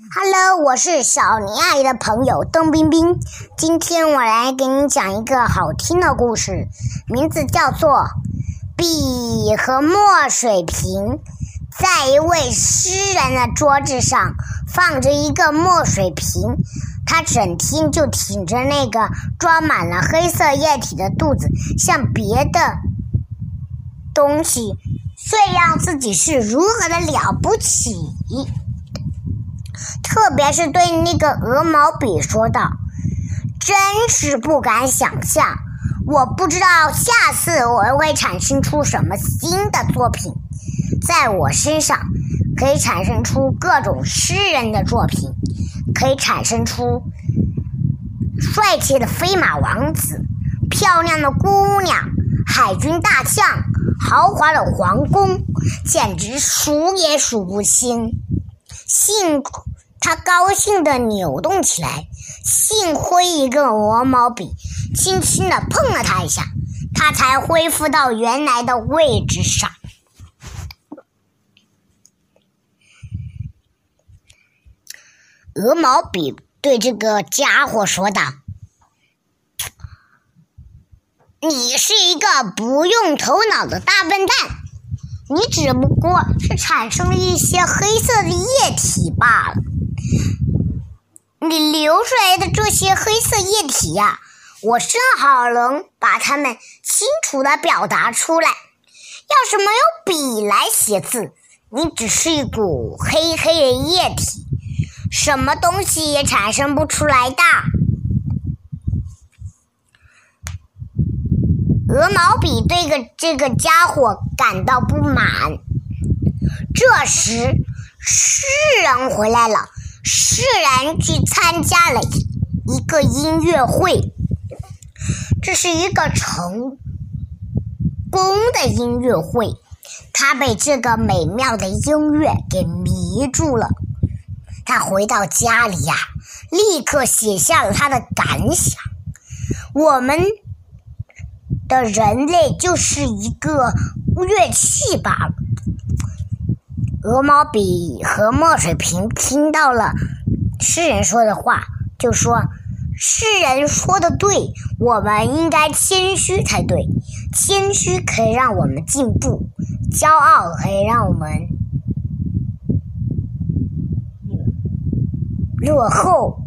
Hello，我是小尼阿姨的朋友邓冰冰。今天我来给你讲一个好听的故事，名字叫做《笔和墨水瓶》。在一位诗人的桌子上放着一个墨水瓶，他整天就挺着那个装满了黑色液体的肚子，向别的东西炫耀自己是如何的了不起。特别是对那个鹅毛笔说道：“真是不敢想象，我不知道下次我会产生出什么新的作品，在我身上可以产生出各种诗人的作品，可以产生出帅气的飞马王子、漂亮的姑娘、海军大将、豪华的皇宫，简直数也数不清。幸。”他高兴地扭动起来，幸亏一个鹅毛笔轻轻地碰了他一下，他才恢复到原来的位置上。鹅毛笔对这个家伙说道：“你是一个不用头脑的大笨蛋，你只不过是产生了一些黑色的液体罢了。”你流出来的这些黑色液体呀，我正好能把它们清楚的表达出来。要是没有笔来写字，你只是一股黑黑的液体，什么东西也产生不出来的。鹅毛笔对个这个家伙感到不满。这时，诗人回来了。诗人去参加了一个音乐会，这是一个成功的音乐会。他被这个美妙的音乐给迷住了。他回到家里呀，立刻写下了他的感想：我们的人类就是一个乐器罢了。鹅毛笔和墨水瓶听到了诗人说的话，就说：“诗人说的对，我们应该谦虚才对。谦虚可以让我们进步，骄傲可以让我们落后。”